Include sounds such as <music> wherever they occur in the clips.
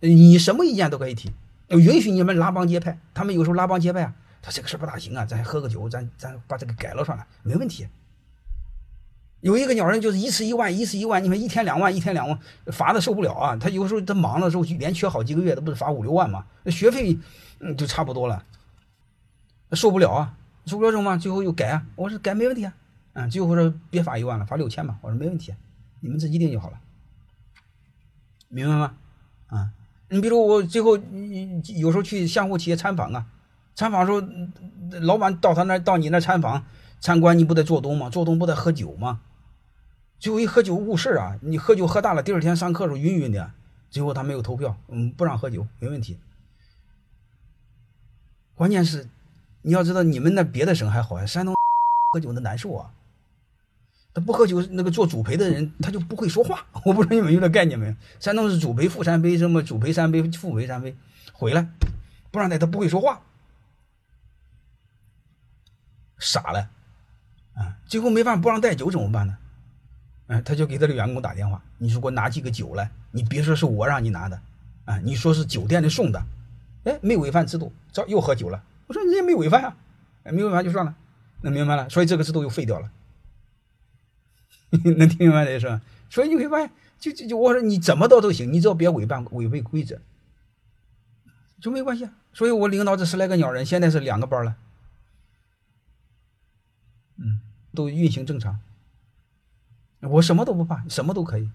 你什么意见都可以提，允许你们拉帮结派。他们有时候拉帮结派啊，他这个事不大行啊，咱喝个酒，咱咱把这个改了算了，没问题。有一个鸟人就是一次一万，一次一万，你们一天两万，一天两万，罚的受不了啊！他有时候他忙的时候连缺好几个月，他不是罚五六万吗？那学费嗯就差不多了，受不了啊，受不了什么？最后又改啊，我说改没问题啊，嗯，最后说别罚一万了，罚六千吧，我说没问题，你们自己定就好了，明白吗？啊，你比如我最后有时候去相互企业参访啊，参访时候老板到他那到你那参访参观，你不得做东吗？做东不得喝酒吗？最后一喝酒误事啊！你喝酒喝大了，第二天上课时候晕晕的。最后他没有投票，嗯，不让喝酒，没问题。关键是你要知道，你们那别的省还好呀，山东 <laughs> 喝酒的难受啊。他不喝酒，那个做主陪的人他就不会说话。<laughs> 我不知道你们有这概念没有？山东是主陪副三杯，什么主陪三杯、副陪三杯，回来不让带，他不会说话，傻了啊！最后没办法，不让带酒怎么办呢？嗯，他就给他的员工打电话，你说给我拿几个酒来，你别说是我让你拿的，啊，你说是酒店里送的，哎，没违反制度，这又喝酒了。我说人家没违反啊，没违反就算了，那明白了，所以这个制度又废掉了。<laughs> 能听明白这是吧？所以你会发现，就就就我说你怎么倒都行，你只要别违反违背规则，就没关系。所以我领导这十来个鸟人，现在是两个班了，嗯，都运行正常。我什么都不怕，什么都可以。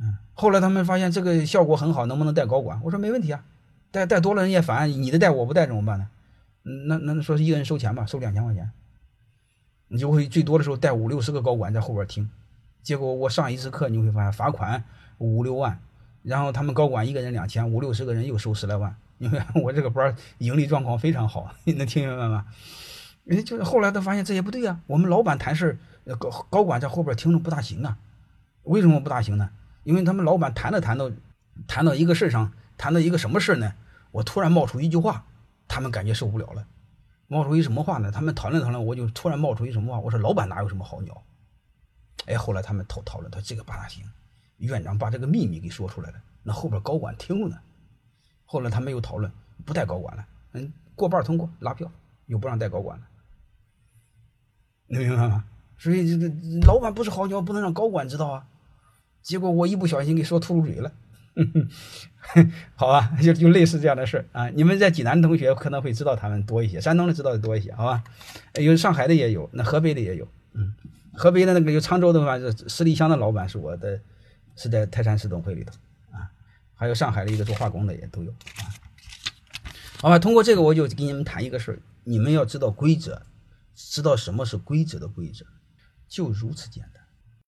嗯，后来他们发现这个效果很好，能不能带高管？我说没问题啊，带带多了人也烦，你的带我不带怎么办呢？那那说是一个人收钱吧，收两千块钱，你就会最多的时候带五六十个高管在后边听。结果我上一次课，你会发现罚款五六万，然后他们高管一个人两千，五六十个人又收十来万。<laughs> 因为我这个班盈利状况非常好，<laughs> 你能听明白吗？哎，就是后来他发现这也不对啊，我们老板谈事高高管在后边听着不大行啊，为什么不大行呢？因为他们老板谈着谈到，谈到一个事上，谈到一个什么事呢？我突然冒出一句话，他们感觉受不了了。冒出一什么话呢？他们讨论讨论，我就突然冒出一什么话？我说老板哪有什么好鸟？哎，后来他们讨讨论，他这个不大行。院长把这个秘密给说出来了，那后边高管听了呢。后来他们又讨论，不带高管了，嗯，过半通过拉票，又不让带高管了。能明白吗？所以这个老板不是好鸟，不能让高管知道啊。结果我一不小心给说秃噜嘴了，<laughs> 好吧，<laughs> 就就类似这样的事啊。你们在济南的同学可能会知道他们多一些，山东的知道的多一些，好吧？有上海的也有，那河北的也有，嗯，河北的那个有沧州的话，是十里香的老板是我的，是在泰山市总会里头啊。还有上海的一个做化工的也都有啊。好吧，通过这个我就给你们谈一个事儿，你们要知道规则。知道什么是规则的规则，就如此简单。